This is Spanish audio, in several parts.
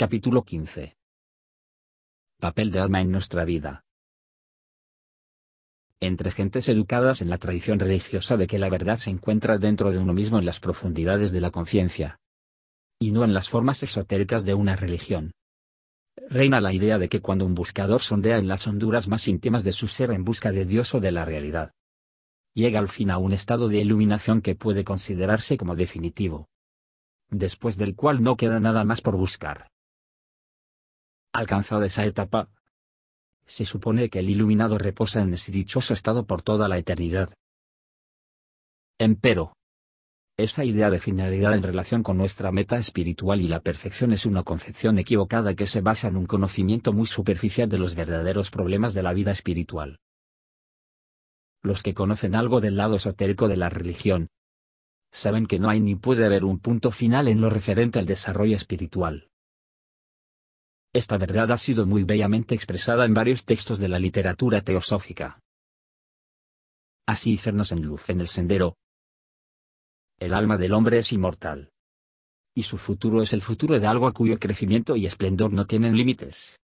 Capítulo 15. Papel de alma en nuestra vida. Entre gentes educadas en la tradición religiosa de que la verdad se encuentra dentro de uno mismo en las profundidades de la conciencia, y no en las formas exotéricas de una religión. Reina la idea de que cuando un buscador sondea en las honduras más íntimas de su ser en busca de Dios o de la realidad, llega al fin a un estado de iluminación que puede considerarse como definitivo, después del cual no queda nada más por buscar. Alcanzada esa etapa, se supone que el iluminado reposa en ese dichoso estado por toda la eternidad. Empero, esa idea de finalidad en relación con nuestra meta espiritual y la perfección es una concepción equivocada que se basa en un conocimiento muy superficial de los verdaderos problemas de la vida espiritual. Los que conocen algo del lado esotérico de la religión, saben que no hay ni puede haber un punto final en lo referente al desarrollo espiritual. Esta verdad ha sido muy bellamente expresada en varios textos de la literatura teosófica. Así cernos en luz en el sendero. El alma del hombre es inmortal. Y su futuro es el futuro de algo a cuyo crecimiento y esplendor no tienen límites.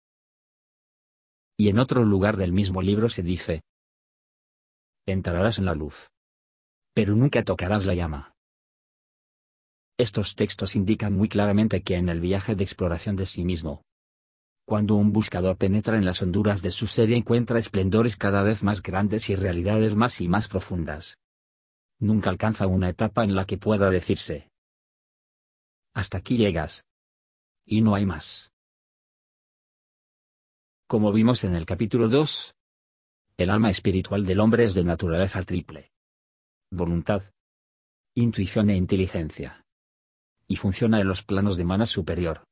Y en otro lugar del mismo libro se dice, entrarás en la luz. Pero nunca tocarás la llama. Estos textos indican muy claramente que en el viaje de exploración de sí mismo, cuando un buscador penetra en las honduras de su ser y encuentra esplendores cada vez más grandes y realidades más y más profundas. Nunca alcanza una etapa en la que pueda decirse. Hasta aquí llegas. Y no hay más. Como vimos en el capítulo 2, el alma espiritual del hombre es de naturaleza triple. Voluntad, intuición e inteligencia. Y funciona en los planos de mana superior.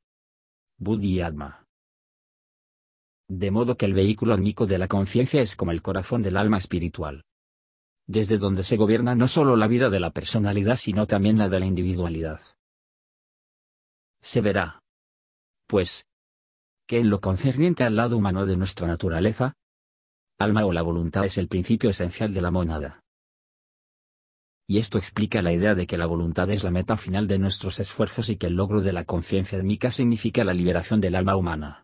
Buddhi y Atma de modo que el vehículo álmico de la conciencia es como el corazón del alma espiritual. Desde donde se gobierna no solo la vida de la personalidad sino también la de la individualidad. Se verá. Pues, que en lo concerniente al lado humano de nuestra naturaleza, alma o la voluntad es el principio esencial de la monada. Y esto explica la idea de que la voluntad es la meta final de nuestros esfuerzos y que el logro de la conciencia álmica significa la liberación del alma humana.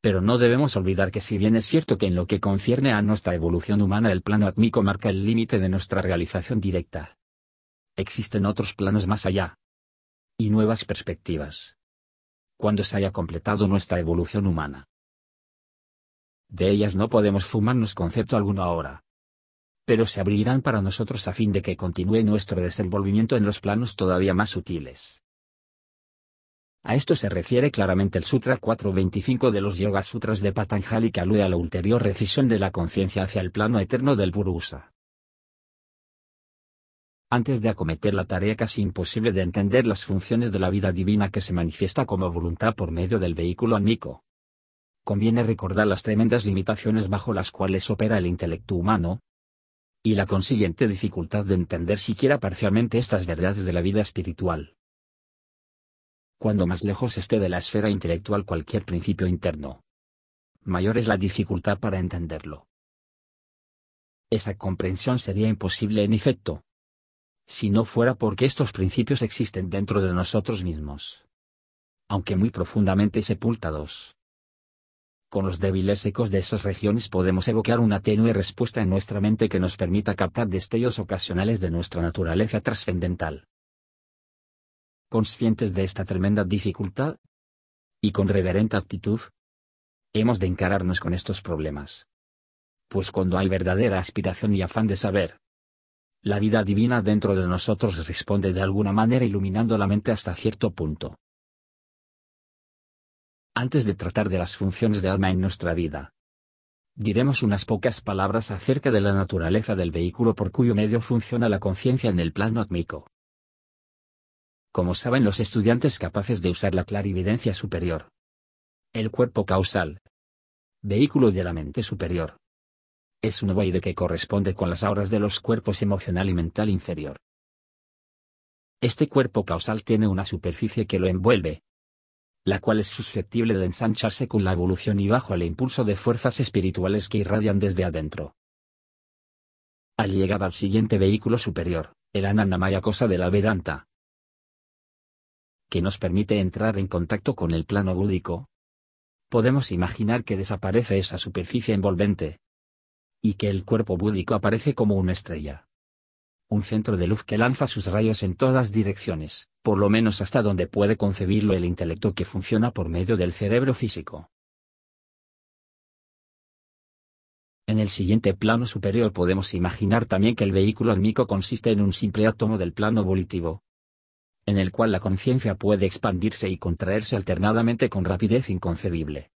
Pero no debemos olvidar que si bien es cierto que en lo que concierne a nuestra evolución humana el plano átmico marca el límite de nuestra realización directa. Existen otros planos más allá. Y nuevas perspectivas. Cuando se haya completado nuestra evolución humana. De ellas no podemos fumarnos concepto alguno ahora. Pero se abrirán para nosotros a fin de que continúe nuestro desenvolvimiento en los planos todavía más sutiles. A esto se refiere claramente el Sutra 425 de los Yoga Sutras de Patanjali que alude a la ulterior recisión de la conciencia hacia el plano eterno del Purusa. Antes de acometer la tarea casi imposible de entender las funciones de la vida divina que se manifiesta como voluntad por medio del vehículo anímico, conviene recordar las tremendas limitaciones bajo las cuales opera el intelecto humano, y la consiguiente dificultad de entender siquiera parcialmente estas verdades de la vida espiritual cuando más lejos esté de la esfera intelectual cualquier principio interno. Mayor es la dificultad para entenderlo. Esa comprensión sería imposible en efecto. Si no fuera porque estos principios existen dentro de nosotros mismos. Aunque muy profundamente sepultados. Con los débiles ecos de esas regiones podemos evocar una tenue respuesta en nuestra mente que nos permita captar destellos ocasionales de nuestra naturaleza trascendental conscientes de esta tremenda dificultad, y con reverente actitud, hemos de encararnos con estos problemas. Pues cuando hay verdadera aspiración y afán de saber, la vida divina dentro de nosotros responde de alguna manera iluminando la mente hasta cierto punto. Antes de tratar de las funciones de alma en nuestra vida, diremos unas pocas palabras acerca de la naturaleza del vehículo por cuyo medio funciona la conciencia en el plano átmico como saben los estudiantes capaces de usar la clarividencia superior. El cuerpo causal. Vehículo de la mente superior. Es un ovoide que corresponde con las auras de los cuerpos emocional y mental inferior. Este cuerpo causal tiene una superficie que lo envuelve, la cual es susceptible de ensancharse con la evolución y bajo el impulso de fuerzas espirituales que irradian desde adentro. Al llegar al siguiente vehículo superior, el Anandamaya cosa de la Vedanta, que nos permite entrar en contacto con el plano búdico, podemos imaginar que desaparece esa superficie envolvente, y que el cuerpo búdico aparece como una estrella. Un centro de luz que lanza sus rayos en todas direcciones, por lo menos hasta donde puede concebirlo el intelecto que funciona por medio del cerebro físico. En el siguiente plano superior podemos imaginar también que el vehículo álmico consiste en un simple átomo del plano volitivo, en el cual la conciencia puede expandirse y contraerse alternadamente con rapidez inconcebible.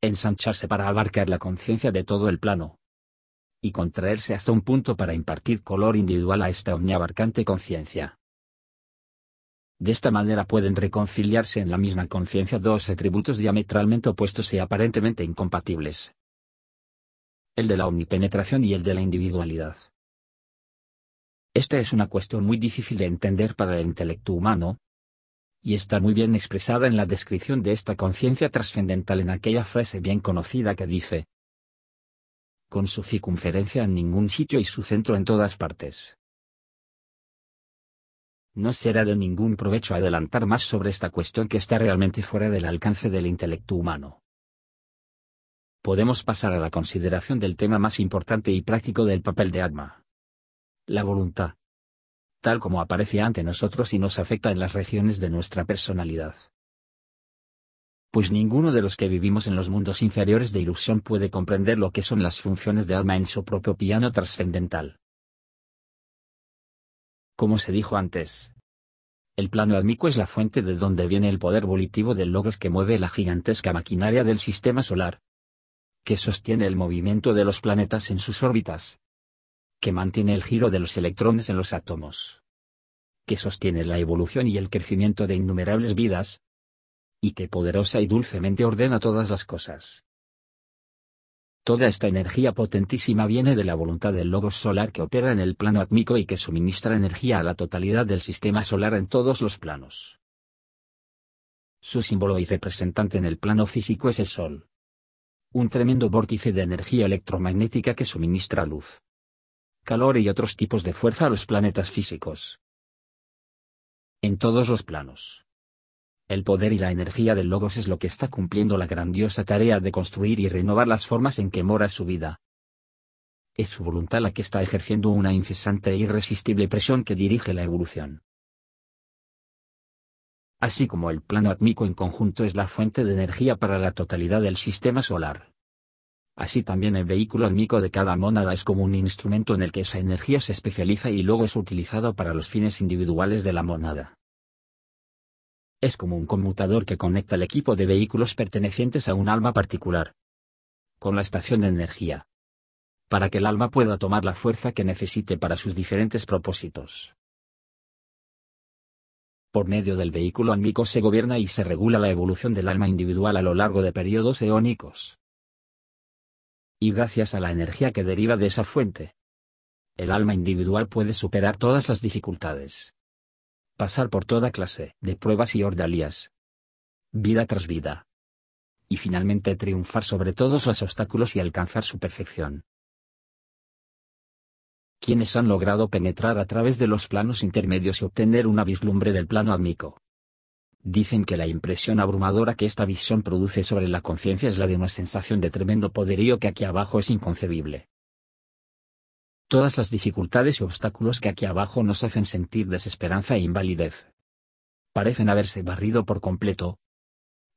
Ensancharse para abarcar la conciencia de todo el plano. Y contraerse hasta un punto para impartir color individual a esta omniabarcante conciencia. De esta manera pueden reconciliarse en la misma conciencia dos atributos diametralmente opuestos y aparentemente incompatibles. El de la omnipenetración y el de la individualidad. Esta es una cuestión muy difícil de entender para el intelecto humano, y está muy bien expresada en la descripción de esta conciencia trascendental en aquella frase bien conocida que dice, con su circunferencia en ningún sitio y su centro en todas partes. No será de ningún provecho adelantar más sobre esta cuestión que está realmente fuera del alcance del intelecto humano. Podemos pasar a la consideración del tema más importante y práctico del papel de Atma la voluntad. Tal como aparece ante nosotros y nos afecta en las regiones de nuestra personalidad. Pues ninguno de los que vivimos en los mundos inferiores de ilusión puede comprender lo que son las funciones de alma en su propio piano trascendental. Como se dijo antes, el plano álmico es la fuente de donde viene el poder volitivo del logos que mueve la gigantesca maquinaria del sistema solar, que sostiene el movimiento de los planetas en sus órbitas, que mantiene el giro de los electrones en los átomos, que sostiene la evolución y el crecimiento de innumerables vidas, y que poderosa y dulcemente ordena todas las cosas. Toda esta energía potentísima viene de la voluntad del logos solar que opera en el plano átmico y que suministra energía a la totalidad del sistema solar en todos los planos. Su símbolo y representante en el plano físico es el Sol. Un tremendo vórtice de energía electromagnética que suministra luz calor y otros tipos de fuerza a los planetas físicos. En todos los planos. El poder y la energía del Logos es lo que está cumpliendo la grandiosa tarea de construir y renovar las formas en que mora su vida. Es su voluntad la que está ejerciendo una incesante e irresistible presión que dirige la evolución. Así como el plano átmico en conjunto es la fuente de energía para la totalidad del sistema solar. Así también el vehículo álmico de cada mónada es como un instrumento en el que esa energía se especializa y luego es utilizado para los fines individuales de la mónada. Es como un conmutador que conecta el equipo de vehículos pertenecientes a un alma particular con la estación de energía, para que el alma pueda tomar la fuerza que necesite para sus diferentes propósitos. Por medio del vehículo álmico se gobierna y se regula la evolución del alma individual a lo largo de periodos eónicos y gracias a la energía que deriva de esa fuente. El alma individual puede superar todas las dificultades. Pasar por toda clase de pruebas y ordalías. Vida tras vida. Y finalmente triunfar sobre todos los obstáculos y alcanzar su perfección. Quienes han logrado penetrar a través de los planos intermedios y obtener una vislumbre del plano átmico, Dicen que la impresión abrumadora que esta visión produce sobre la conciencia es la de una sensación de tremendo poderío que aquí abajo es inconcebible. Todas las dificultades y obstáculos que aquí abajo nos hacen sentir desesperanza e invalidez. Parecen haberse barrido por completo.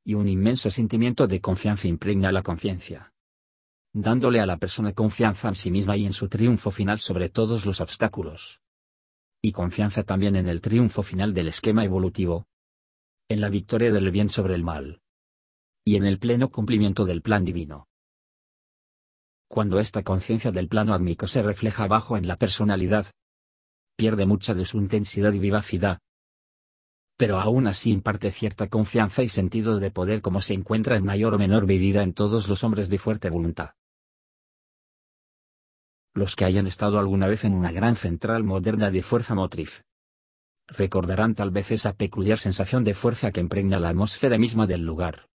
Y un inmenso sentimiento de confianza impregna la conciencia. Dándole a la persona confianza en sí misma y en su triunfo final sobre todos los obstáculos. Y confianza también en el triunfo final del esquema evolutivo, en la victoria del bien sobre el mal. Y en el pleno cumplimiento del plan divino. Cuando esta conciencia del plano átmico se refleja abajo en la personalidad, pierde mucha de su intensidad y vivacidad. Pero aún así imparte cierta confianza y sentido de poder como se encuentra en mayor o menor medida en todos los hombres de fuerte voluntad. Los que hayan estado alguna vez en una gran central moderna de fuerza motriz, recordarán tal vez esa peculiar sensación de fuerza que impregna la atmósfera misma del lugar.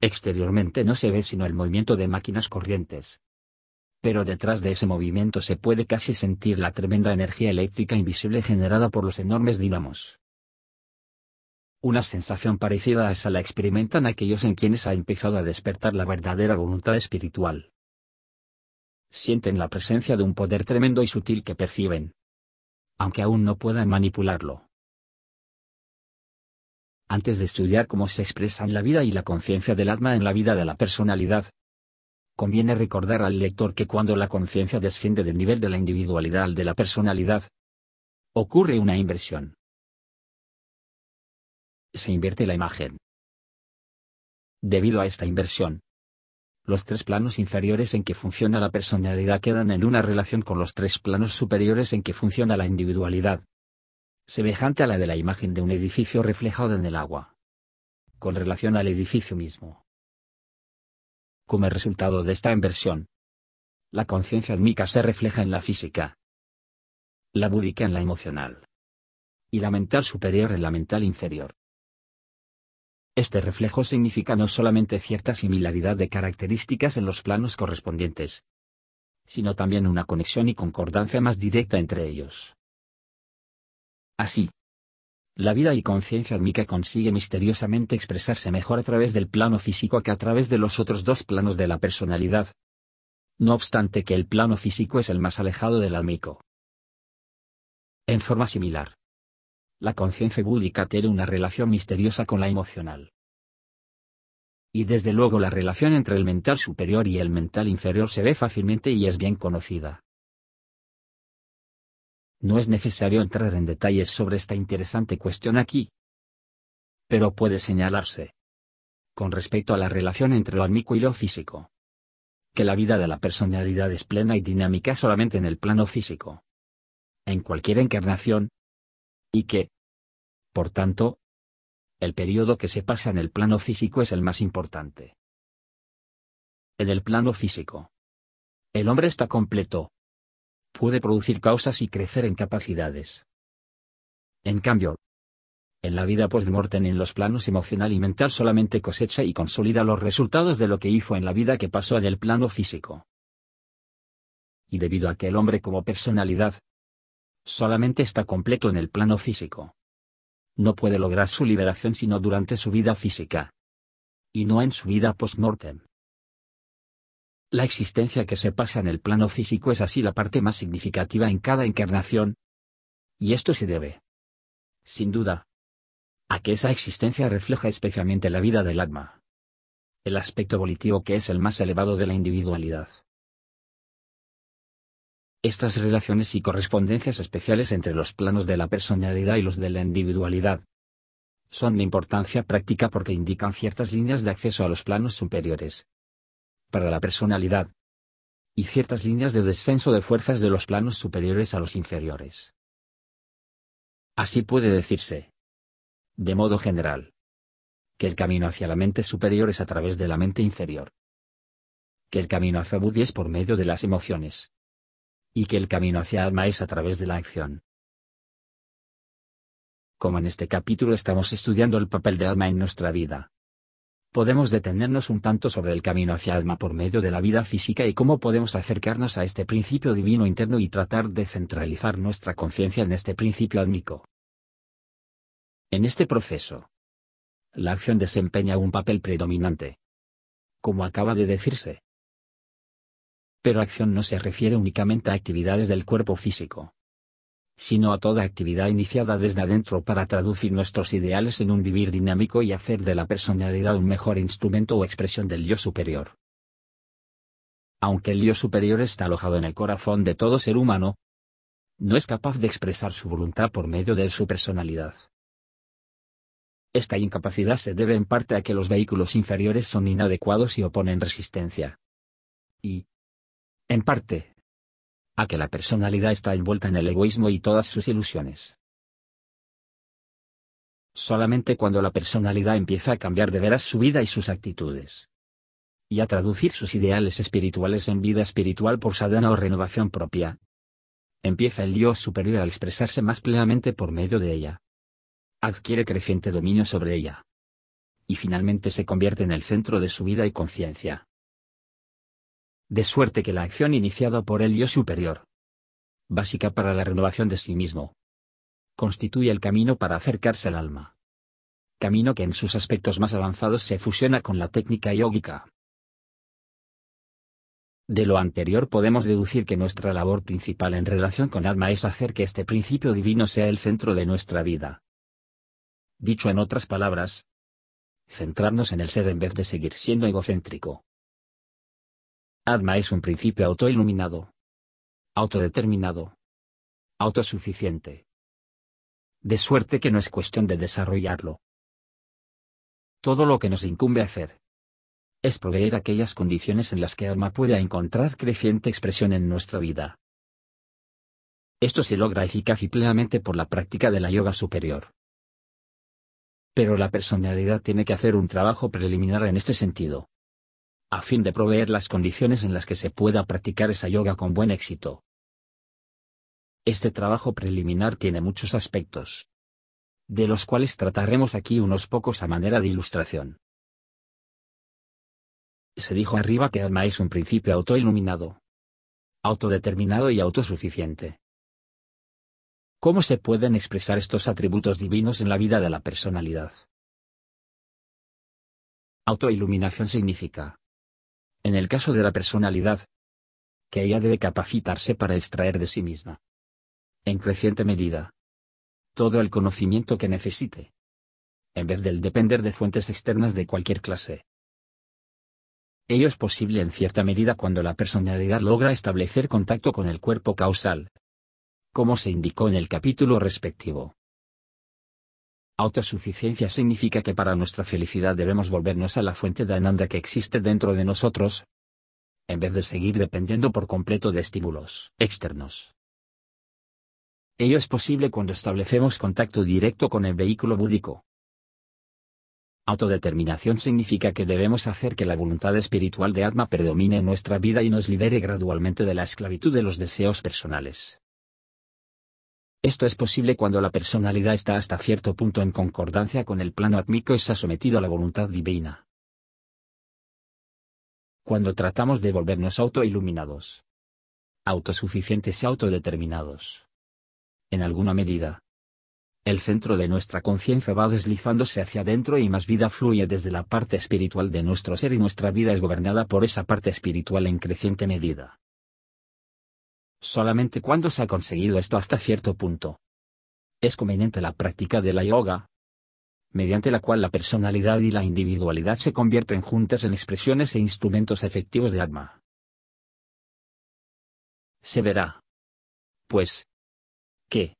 Exteriormente no se ve sino el movimiento de máquinas corrientes. pero detrás de ese movimiento se puede casi sentir la tremenda energía eléctrica invisible generada por los enormes dinamos. Una sensación parecida a esa la experimentan aquellos en quienes ha empezado a despertar la verdadera voluntad espiritual. Sienten la presencia de un poder tremendo y sutil que perciben, aunque aún no puedan manipularlo. Antes de estudiar cómo se expresan la vida y la conciencia del alma en la vida de la personalidad, conviene recordar al lector que cuando la conciencia desciende del nivel de la individualidad al de la personalidad, ocurre una inversión se invierte la imagen. Debido a esta inversión, los tres planos inferiores en que funciona la personalidad quedan en una relación con los tres planos superiores en que funciona la individualidad, semejante a la de la imagen de un edificio reflejado en el agua, con relación al edificio mismo. Como resultado de esta inversión, la conciencia admica se refleja en la física, la búdica en la emocional, y la mental superior en la mental inferior. Este reflejo significa no solamente cierta similaridad de características en los planos correspondientes, sino también una conexión y concordancia más directa entre ellos. Así, la vida y conciencia admica consigue misteriosamente expresarse mejor a través del plano físico que a través de los otros dos planos de la personalidad. No obstante que el plano físico es el más alejado del almico. En forma similar, la conciencia búdica tiene una relación misteriosa con la emocional. Y desde luego la relación entre el mental superior y el mental inferior se ve fácilmente y es bien conocida. No es necesario entrar en detalles sobre esta interesante cuestión aquí. Pero puede señalarse. Con respecto a la relación entre lo almico y lo físico. Que la vida de la personalidad es plena y dinámica solamente en el plano físico. En cualquier encarnación, y que, por tanto, el periodo que se pasa en el plano físico es el más importante. En el plano físico, el hombre está completo. Puede producir causas y crecer en capacidades. En cambio, en la vida post-mortem en los planos emocional y mental solamente cosecha y consolida los resultados de lo que hizo en la vida que pasó en el plano físico. Y debido a que el hombre como personalidad solamente está completo en el plano físico, no puede lograr su liberación sino durante su vida física. Y no en su vida post-mortem. La existencia que se pasa en el plano físico es así la parte más significativa en cada encarnación. Y esto se debe. Sin duda. A que esa existencia refleja especialmente la vida del alma. El aspecto volitivo que es el más elevado de la individualidad. Estas relaciones y correspondencias especiales entre los planos de la personalidad y los de la individualidad. Son de importancia práctica porque indican ciertas líneas de acceso a los planos superiores. Para la personalidad. Y ciertas líneas de descenso de fuerzas de los planos superiores a los inferiores. Así puede decirse, de modo general, que el camino hacia la mente superior es a través de la mente inferior, que el camino hacia Buddhi es por medio de las emociones, y que el camino hacia alma es a través de la acción. Como en este capítulo estamos estudiando el papel de alma en nuestra vida, podemos detenernos un tanto sobre el camino hacia alma por medio de la vida física y cómo podemos acercarnos a este principio divino interno y tratar de centralizar nuestra conciencia en este principio álmico. En este proceso, la acción desempeña un papel predominante. Como acaba de decirse, pero acción no se refiere únicamente a actividades del cuerpo físico, sino a toda actividad iniciada desde adentro para traducir nuestros ideales en un vivir dinámico y hacer de la personalidad un mejor instrumento o expresión del yo superior. Aunque el yo superior está alojado en el corazón de todo ser humano, no es capaz de expresar su voluntad por medio de su personalidad. Esta incapacidad se debe en parte a que los vehículos inferiores son inadecuados y oponen resistencia. Y, en parte, a que la personalidad está envuelta en el egoísmo y todas sus ilusiones. Solamente cuando la personalidad empieza a cambiar de veras su vida y sus actitudes, y a traducir sus ideales espirituales en vida espiritual por sadhana o renovación propia, empieza el Dios superior a expresarse más plenamente por medio de ella. Adquiere creciente dominio sobre ella. Y finalmente se convierte en el centro de su vida y conciencia. De suerte que la acción iniciada por el yo superior, básica para la renovación de sí mismo, constituye el camino para acercarse al alma. Camino que en sus aspectos más avanzados se fusiona con la técnica yógica. De lo anterior podemos deducir que nuestra labor principal en relación con alma es hacer que este principio divino sea el centro de nuestra vida. Dicho en otras palabras, centrarnos en el ser en vez de seguir siendo egocéntrico. Atma es un principio autoiluminado, autodeterminado, autosuficiente. De suerte que no es cuestión de desarrollarlo. Todo lo que nos incumbe hacer es proveer aquellas condiciones en las que alma pueda encontrar creciente expresión en nuestra vida. Esto se logra eficaz y plenamente por la práctica de la yoga superior. Pero la personalidad tiene que hacer un trabajo preliminar en este sentido. A fin de proveer las condiciones en las que se pueda practicar esa yoga con buen éxito. Este trabajo preliminar tiene muchos aspectos. De los cuales trataremos aquí unos pocos a manera de ilustración. Se dijo arriba que alma es un principio autoiluminado, autodeterminado y autosuficiente. ¿Cómo se pueden expresar estos atributos divinos en la vida de la personalidad? Autoiluminación significa, en el caso de la personalidad, que ella debe capacitarse para extraer de sí misma, en creciente medida, todo el conocimiento que necesite, en vez del depender de fuentes externas de cualquier clase. Ello es posible en cierta medida cuando la personalidad logra establecer contacto con el cuerpo causal, como se indicó en el capítulo respectivo. Autosuficiencia significa que para nuestra felicidad debemos volvernos a la fuente de Ananda que existe dentro de nosotros, en vez de seguir dependiendo por completo de estímulos externos. Ello es posible cuando establecemos contacto directo con el vehículo búdico. Autodeterminación significa que debemos hacer que la voluntad espiritual de Atma predomine en nuestra vida y nos libere gradualmente de la esclavitud de los deseos personales. Esto es posible cuando la personalidad está hasta cierto punto en concordancia con el plano átmico y se ha sometido a la voluntad divina. Cuando tratamos de volvernos autoiluminados, autosuficientes y autodeterminados. En alguna medida, el centro de nuestra conciencia va deslizándose hacia adentro y más vida fluye desde la parte espiritual de nuestro ser y nuestra vida es gobernada por esa parte espiritual en creciente medida. Solamente cuando se ha conseguido esto hasta cierto punto. Es conveniente la práctica de la yoga, mediante la cual la personalidad y la individualidad se convierten juntas en expresiones e instrumentos efectivos de Atma. Se verá. Pues. Que.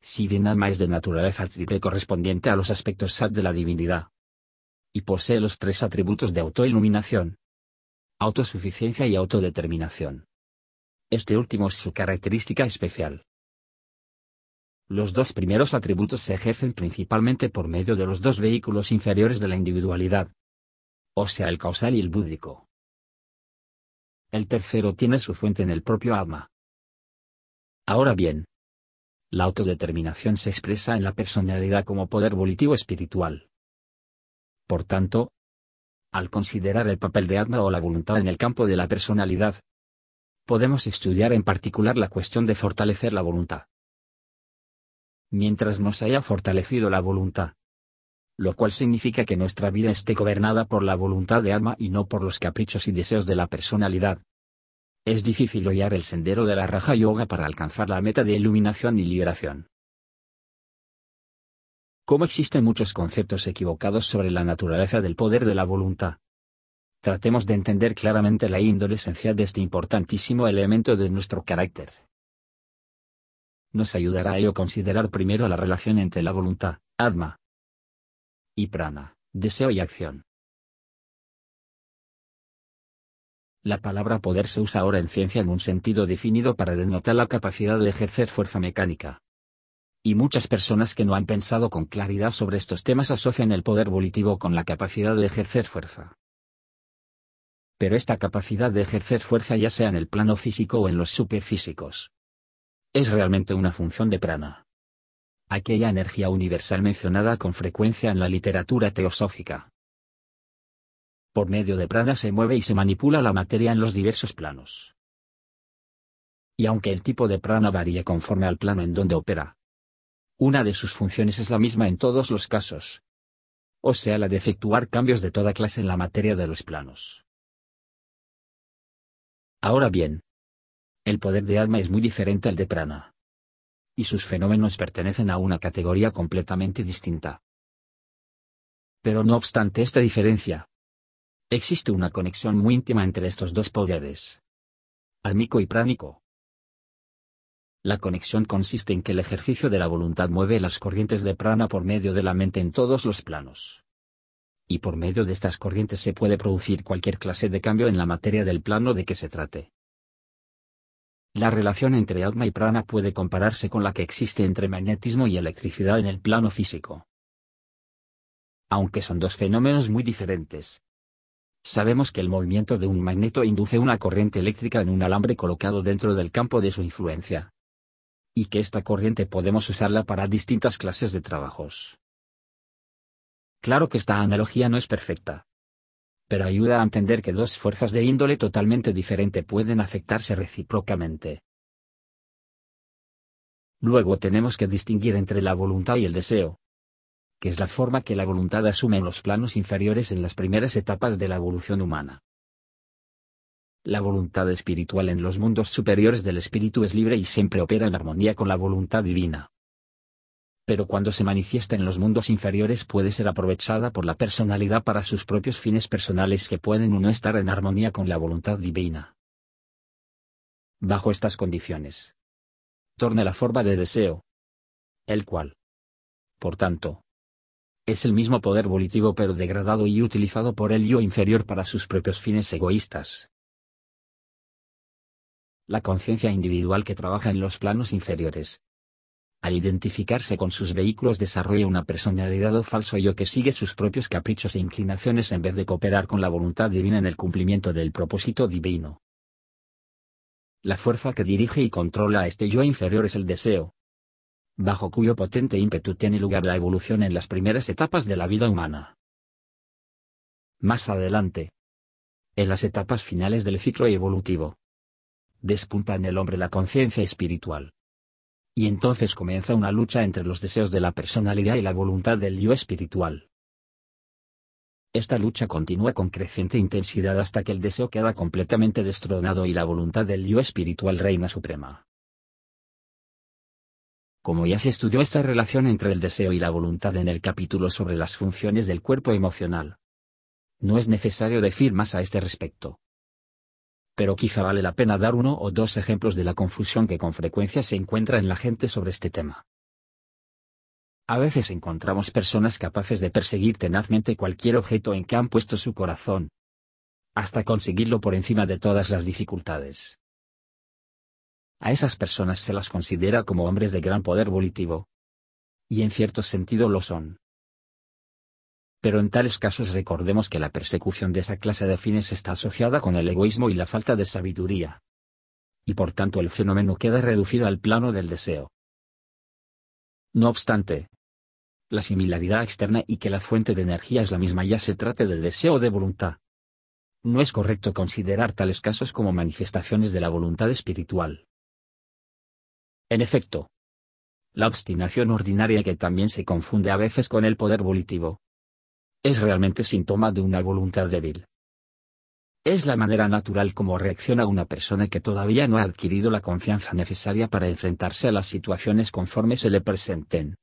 Si bien Atma es de naturaleza triple correspondiente a los aspectos sat de la divinidad. Y posee los tres atributos de autoiluminación, autosuficiencia y autodeterminación. Este último es su característica especial. Los dos primeros atributos se ejercen principalmente por medio de los dos vehículos inferiores de la individualidad, o sea el causal y el búdico. El tercero tiene su fuente en el propio alma. Ahora bien, la autodeterminación se expresa en la personalidad como poder volitivo espiritual. Por tanto, al considerar el papel de alma o la voluntad en el campo de la personalidad, podemos estudiar en particular la cuestión de fortalecer la voluntad. Mientras nos haya fortalecido la voluntad, lo cual significa que nuestra vida esté gobernada por la voluntad de alma y no por los caprichos y deseos de la personalidad. Es difícil hallar el sendero de la Raja Yoga para alcanzar la meta de iluminación y liberación. Como existen muchos conceptos equivocados sobre la naturaleza del poder de la voluntad, tratemos de entender claramente la índole esencial de este importantísimo elemento de nuestro carácter. Nos ayudará a ello considerar primero la relación entre la voluntad, Atma, y prana, deseo y acción. La palabra poder se usa ahora en ciencia en un sentido definido para denotar la capacidad de ejercer fuerza mecánica. Y muchas personas que no han pensado con claridad sobre estos temas asocian el poder volitivo con la capacidad de ejercer fuerza pero esta capacidad de ejercer fuerza ya sea en el plano físico o en los superfísicos. Es realmente una función de prana. Aquella energía universal mencionada con frecuencia en la literatura teosófica. Por medio de prana se mueve y se manipula la materia en los diversos planos. Y aunque el tipo de prana varía conforme al plano en donde opera, una de sus funciones es la misma en todos los casos. O sea, la de efectuar cambios de toda clase en la materia de los planos. Ahora bien, el poder de alma es muy diferente al de prana. Y sus fenómenos pertenecen a una categoría completamente distinta. Pero no obstante esta diferencia, existe una conexión muy íntima entre estos dos poderes. Almico y pránico. La conexión consiste en que el ejercicio de la voluntad mueve las corrientes de prana por medio de la mente en todos los planos. Y por medio de estas corrientes se puede producir cualquier clase de cambio en la materia del plano de que se trate. La relación entre alma y prana puede compararse con la que existe entre magnetismo y electricidad en el plano físico. Aunque son dos fenómenos muy diferentes. Sabemos que el movimiento de un magneto induce una corriente eléctrica en un alambre colocado dentro del campo de su influencia. Y que esta corriente podemos usarla para distintas clases de trabajos. Claro que esta analogía no es perfecta pero ayuda a entender que dos fuerzas de índole totalmente diferente pueden afectarse recíprocamente. Luego tenemos que distinguir entre la voluntad y el deseo, que es la forma que la voluntad asume en los planos inferiores en las primeras etapas de la evolución humana. La voluntad espiritual en los mundos superiores del espíritu es libre y siempre opera en armonía con la voluntad divina pero cuando se manifiesta en los mundos inferiores puede ser aprovechada por la personalidad para sus propios fines personales que pueden o no estar en armonía con la voluntad divina. Bajo estas condiciones, torna la forma de deseo, el cual, por tanto, es el mismo poder volitivo pero degradado y utilizado por el yo inferior para sus propios fines egoístas. La conciencia individual que trabaja en los planos inferiores, al identificarse con sus vehículos desarrolla una personalidad o falso yo que sigue sus propios caprichos e inclinaciones en vez de cooperar con la voluntad divina en el cumplimiento del propósito divino. La fuerza que dirige y controla a este yo inferior es el deseo, bajo cuyo potente ímpetu tiene lugar la evolución en las primeras etapas de la vida humana. Más adelante, en las etapas finales del ciclo evolutivo, despunta en el hombre la conciencia espiritual y entonces comienza una lucha entre los deseos de la personalidad y la voluntad del yo espiritual. Esta lucha continúa con creciente intensidad hasta que el deseo queda completamente destronado y la voluntad del yo espiritual reina suprema. Como ya se estudió esta relación entre el deseo y la voluntad en el capítulo sobre las funciones del cuerpo emocional, no es necesario decir más a este respecto pero quizá vale la pena dar uno o dos ejemplos de la confusión que con frecuencia se encuentra en la gente sobre este tema. A veces encontramos personas capaces de perseguir tenazmente cualquier objeto en que han puesto su corazón, hasta conseguirlo por encima de todas las dificultades. A esas personas se las considera como hombres de gran poder volitivo. Y en cierto sentido lo son. Pero en tales casos recordemos que la persecución de esa clase de fines está asociada con el egoísmo y la falta de sabiduría. Y por tanto el fenómeno queda reducido al plano del deseo. No obstante, la similaridad externa y que la fuente de energía es la misma ya se trate de deseo o de voluntad. No es correcto considerar tales casos como manifestaciones de la voluntad espiritual. En efecto, la obstinación ordinaria que también se confunde a veces con el poder volitivo, es realmente síntoma de una voluntad débil. Es la manera natural como reacciona una persona que todavía no ha adquirido la confianza necesaria para enfrentarse a las situaciones conforme se le presenten.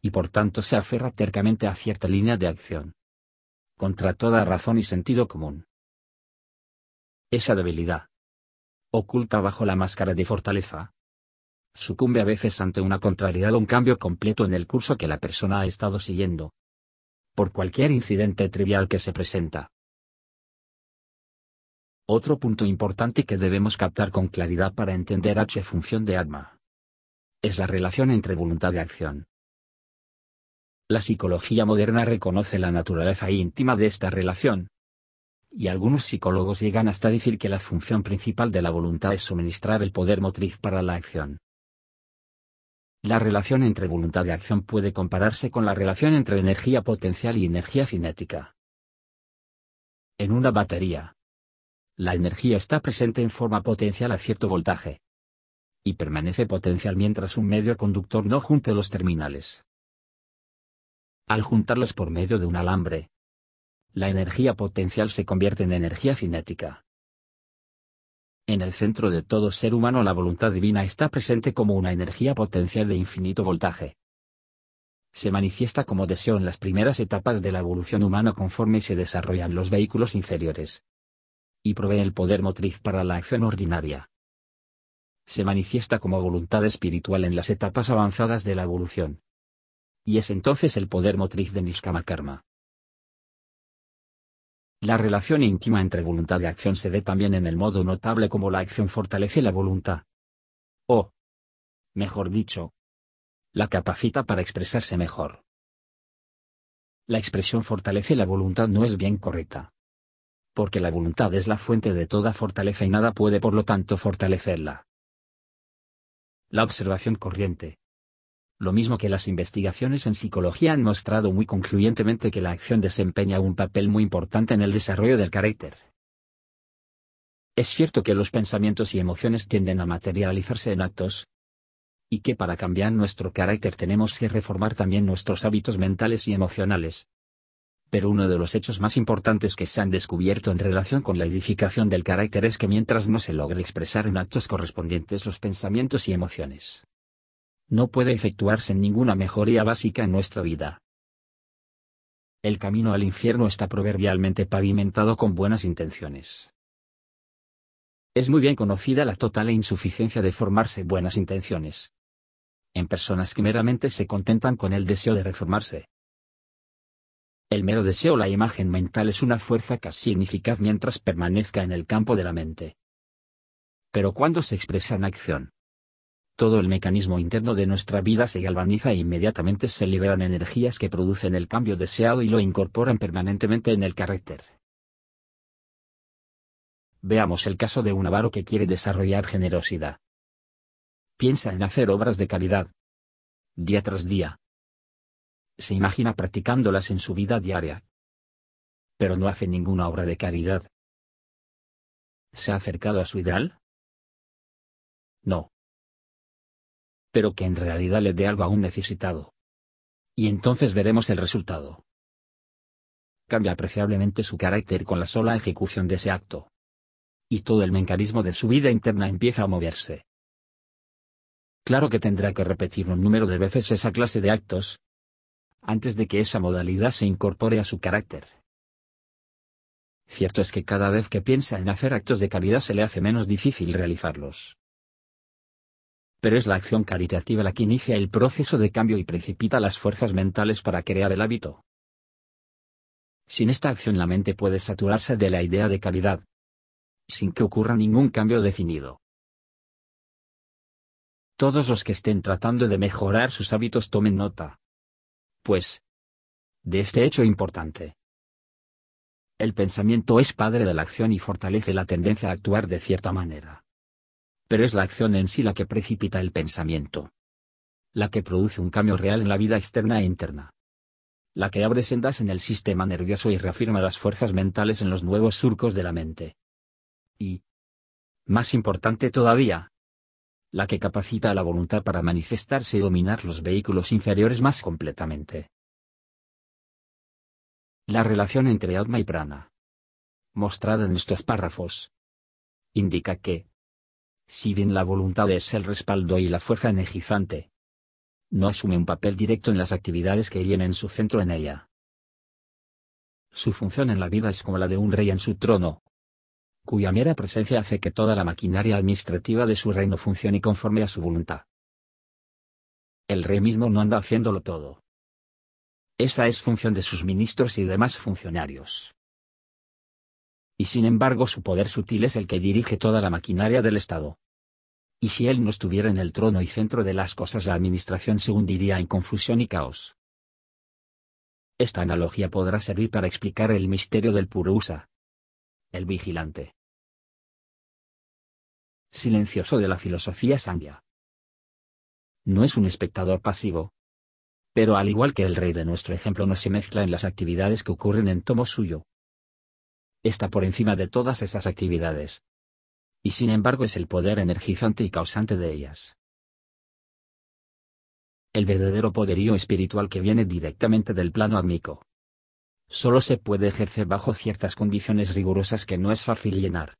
Y por tanto se aferra tercamente a cierta línea de acción. Contra toda razón y sentido común. Esa debilidad, oculta bajo la máscara de fortaleza, sucumbe a veces ante una contrariedad o un cambio completo en el curso que la persona ha estado siguiendo, por cualquier incidente trivial que se presenta. Otro punto importante que debemos captar con claridad para entender H función de Atma. Es la relación entre voluntad y acción. La psicología moderna reconoce la naturaleza íntima de esta relación. Y algunos psicólogos llegan hasta decir que la función principal de la voluntad es suministrar el poder motriz para la acción. La relación entre voluntad y acción puede compararse con la relación entre energía potencial y energía cinética. En una batería, la energía está presente en forma potencial a cierto voltaje. Y permanece potencial mientras un medio conductor no junte los terminales. Al juntarlos por medio de un alambre, la energía potencial se convierte en energía cinética. En el centro de todo ser humano la voluntad divina está presente como una energía potencial de infinito voltaje. Se manifiesta como deseo en las primeras etapas de la evolución humana conforme se desarrollan los vehículos inferiores. Y provee el poder motriz para la acción ordinaria. Se manifiesta como voluntad espiritual en las etapas avanzadas de la evolución. Y es entonces el poder motriz de Nishkama Karma. La relación íntima entre voluntad y acción se ve también en el modo notable como la acción fortalece la voluntad. O, mejor dicho, la capacita para expresarse mejor. La expresión fortalece la voluntad no es bien correcta. Porque la voluntad es la fuente de toda fortaleza y nada puede por lo tanto fortalecerla. La observación corriente, lo mismo que las investigaciones en psicología han mostrado muy concluyentemente que la acción desempeña un papel muy importante en el desarrollo del carácter. Es cierto que los pensamientos y emociones tienden a materializarse en actos, y que para cambiar nuestro carácter tenemos que reformar también nuestros hábitos mentales y emocionales. Pero uno de los hechos más importantes que se han descubierto en relación con la edificación del carácter es que mientras no se logre expresar en actos correspondientes los pensamientos y emociones, no puede efectuarse ninguna mejoría básica en nuestra vida. El camino al infierno está proverbialmente pavimentado con buenas intenciones. Es muy bien conocida la total insuficiencia de formarse buenas intenciones. En personas que meramente se contentan con el deseo de reformarse. El mero deseo la imagen mental es una fuerza casi ineficaz mientras permanezca en el campo de la mente. Pero cuando se expresa en acción, todo el mecanismo interno de nuestra vida se galvaniza e inmediatamente se liberan energías que producen el cambio deseado y lo incorporan permanentemente en el carácter. Veamos el caso de un avaro que quiere desarrollar generosidad. Piensa en hacer obras de caridad. Día tras día. Se imagina practicándolas en su vida diaria. Pero no hace ninguna obra de caridad. ¿Se ha acercado a su ideal? No pero que en realidad le dé algo a un necesitado. Y entonces veremos el resultado. Cambia apreciablemente su carácter con la sola ejecución de ese acto. Y todo el mecanismo de su vida interna empieza a moverse. Claro que tendrá que repetir un número de veces esa clase de actos, antes de que esa modalidad se incorpore a su carácter. Cierto es que cada vez que piensa en hacer actos de caridad se le hace menos difícil realizarlos pero es la acción caritativa la que inicia el proceso de cambio y precipita las fuerzas mentales para crear el hábito. Sin esta acción la mente puede saturarse de la idea de caridad, sin que ocurra ningún cambio definido. Todos los que estén tratando de mejorar sus hábitos tomen nota. Pues, de este hecho importante. El pensamiento es padre de la acción y fortalece la tendencia a actuar de cierta manera pero es la acción en sí la que precipita el pensamiento. La que produce un cambio real en la vida externa e interna. La que abre sendas en el sistema nervioso y reafirma las fuerzas mentales en los nuevos surcos de la mente. Y, más importante todavía, la que capacita a la voluntad para manifestarse y dominar los vehículos inferiores más completamente. La relación entre alma y prana, mostrada en estos párrafos, indica que, si bien la voluntad es el respaldo y la fuerza energizante, no asume un papel directo en las actividades que llenen su centro en ella. Su función en la vida es como la de un rey en su trono, cuya mera presencia hace que toda la maquinaria administrativa de su reino funcione conforme a su voluntad. El rey mismo no anda haciéndolo todo. Esa es función de sus ministros y demás funcionarios y sin embargo su poder sutil es el que dirige toda la maquinaria del Estado. Y si él no estuviera en el trono y centro de las cosas la administración se hundiría en confusión y caos. Esta analogía podrá servir para explicar el misterio del Purusa. El vigilante. Silencioso de la filosofía sangya. No es un espectador pasivo. Pero al igual que el rey de nuestro ejemplo no se mezcla en las actividades que ocurren en tomo suyo, está por encima de todas esas actividades. Y sin embargo es el poder energizante y causante de ellas. El verdadero poderío espiritual que viene directamente del plano átmico. Solo se puede ejercer bajo ciertas condiciones rigurosas que no es fácil llenar.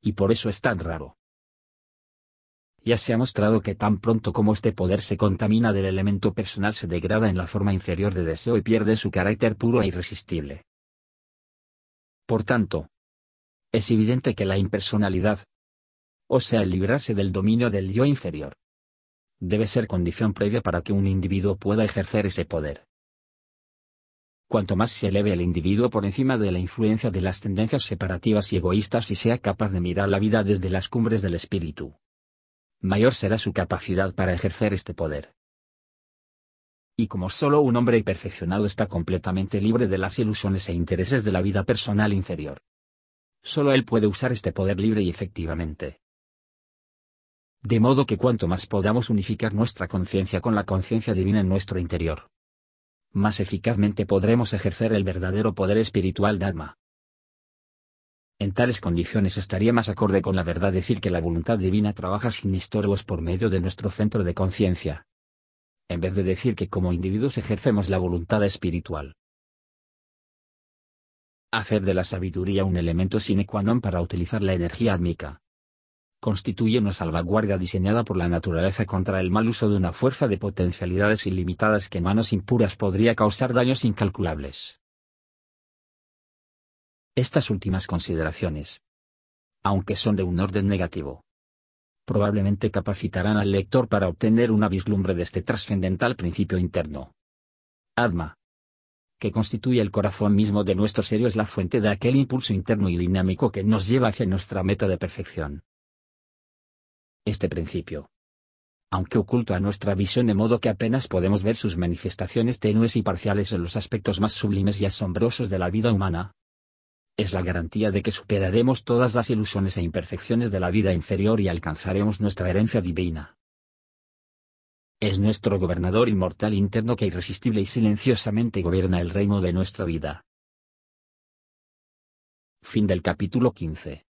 Y por eso es tan raro. Ya se ha mostrado que tan pronto como este poder se contamina del elemento personal se degrada en la forma inferior de deseo y pierde su carácter puro e irresistible. Por tanto, es evidente que la impersonalidad, o sea el librarse del dominio del yo inferior, debe ser condición previa para que un individuo pueda ejercer ese poder. Cuanto más se eleve el individuo por encima de la influencia de las tendencias separativas y egoístas y sea capaz de mirar la vida desde las cumbres del espíritu, mayor será su capacidad para ejercer este poder. Y como solo un hombre perfeccionado está completamente libre de las ilusiones e intereses de la vida personal inferior, solo él puede usar este poder libre y efectivamente. De modo que cuanto más podamos unificar nuestra conciencia con la conciencia divina en nuestro interior, más eficazmente podremos ejercer el verdadero poder espiritual Dharma. En tales condiciones estaría más acorde con la verdad decir que la voluntad divina trabaja sin estorbos por medio de nuestro centro de conciencia. En vez de decir que como individuos ejercemos la voluntad espiritual. Hacer de la sabiduría un elemento sine qua non para utilizar la energía átmica. Constituye una salvaguardia diseñada por la naturaleza contra el mal uso de una fuerza de potencialidades ilimitadas que en manos impuras podría causar daños incalculables. Estas últimas consideraciones, aunque son de un orden negativo, probablemente capacitarán al lector para obtener una vislumbre de este trascendental principio interno. Atma, que constituye el corazón mismo de nuestro serio, es la fuente de aquel impulso interno y dinámico que nos lleva hacia nuestra meta de perfección. Este principio, aunque oculto a nuestra visión de modo que apenas podemos ver sus manifestaciones tenues y parciales en los aspectos más sublimes y asombrosos de la vida humana, es la garantía de que superaremos todas las ilusiones e imperfecciones de la vida inferior y alcanzaremos nuestra herencia divina. Es nuestro gobernador inmortal interno que irresistible y silenciosamente gobierna el reino de nuestra vida. Fin del capítulo 15.